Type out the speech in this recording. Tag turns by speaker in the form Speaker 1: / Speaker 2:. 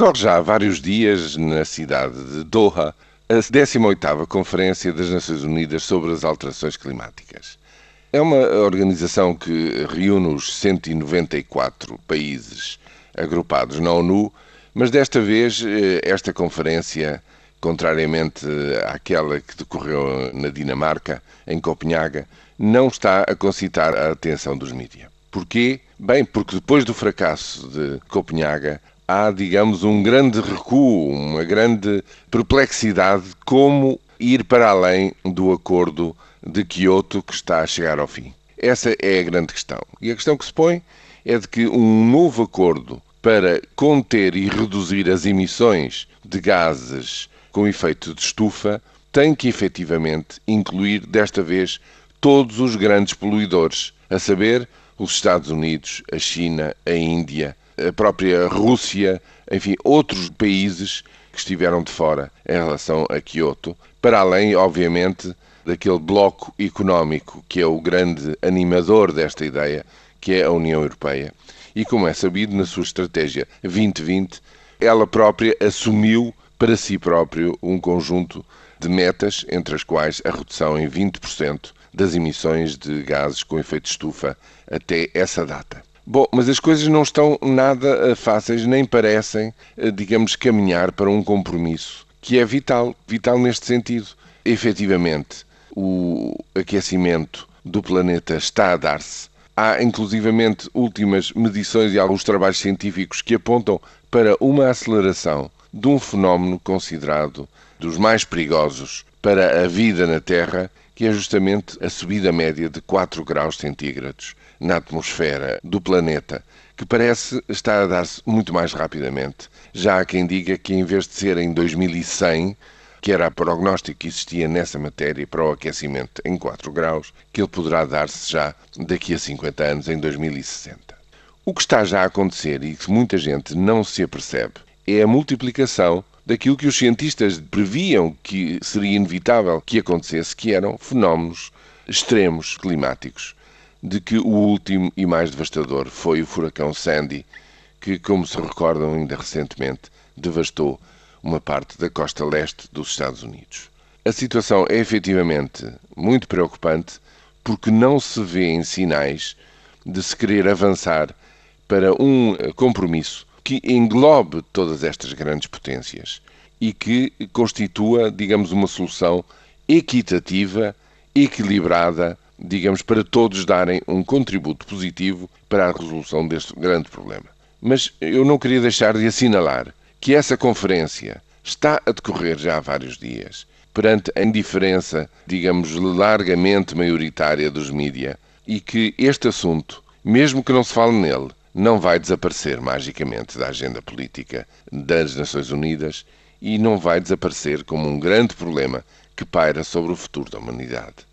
Speaker 1: Decorre já há vários dias, na cidade de Doha, a 18ª Conferência das Nações Unidas sobre as Alterações Climáticas. É uma organização que reúne os 194 países agrupados na ONU, mas desta vez eh, esta conferência, contrariamente àquela que decorreu na Dinamarca, em Copenhaga, não está a concitar a atenção dos mídias. Porquê? Bem, porque depois do fracasso de Copenhaga, há, digamos, um grande recuo, uma grande perplexidade como ir para além do acordo de Kyoto que está a chegar ao fim. Essa é a grande questão. E a questão que se põe é de que um novo acordo para conter e reduzir as emissões de gases com efeito de estufa tem que efetivamente incluir, desta vez, todos os grandes poluidores, a saber, os Estados Unidos, a China, a Índia, a própria Rússia, enfim, outros países que estiveram de fora em relação a Kyoto, para além, obviamente, daquele bloco económico que é o grande animador desta ideia, que é a União Europeia. E como é sabido, na sua estratégia 2020, ela própria assumiu para si próprio um conjunto de metas, entre as quais a redução em 20% das emissões de gases com efeito estufa até essa data. Bom, mas as coisas não estão nada eh, fáceis, nem parecem, eh, digamos, caminhar para um compromisso que é vital, vital neste sentido. Efetivamente, o aquecimento do planeta está a dar-se. Há, inclusivamente, últimas medições e alguns trabalhos científicos que apontam para uma aceleração de um fenómeno considerado dos mais perigosos para a vida na Terra, que é justamente a subida média de 4 graus centígrados na atmosfera do planeta, que parece estar a dar-se muito mais rapidamente. Já há quem diga que em vez de ser em 2100, que era o prognóstico que existia nessa matéria para o aquecimento em 4 graus, que ele poderá dar-se já daqui a 50 anos, em 2060. O que está já a acontecer e que muita gente não se apercebe é a multiplicação daquilo que os cientistas previam que seria inevitável que acontecesse, que eram fenómenos extremos climáticos de que o último e mais devastador foi o furacão Sandy, que, como se recordam ainda recentemente, devastou uma parte da costa leste dos Estados Unidos. A situação é efetivamente muito preocupante porque não se vê sinais de se querer avançar para um compromisso que englobe todas estas grandes potências e que constitua, digamos, uma solução equitativa, equilibrada digamos, para todos darem um contributo positivo para a resolução deste grande problema. Mas eu não queria deixar de assinalar que essa conferência está a decorrer já há vários dias, perante a indiferença, digamos, largamente maioritária dos mídia, e que este assunto, mesmo que não se fale nele, não vai desaparecer magicamente da agenda política das Nações Unidas e não vai desaparecer como um grande problema que paira sobre o futuro da humanidade.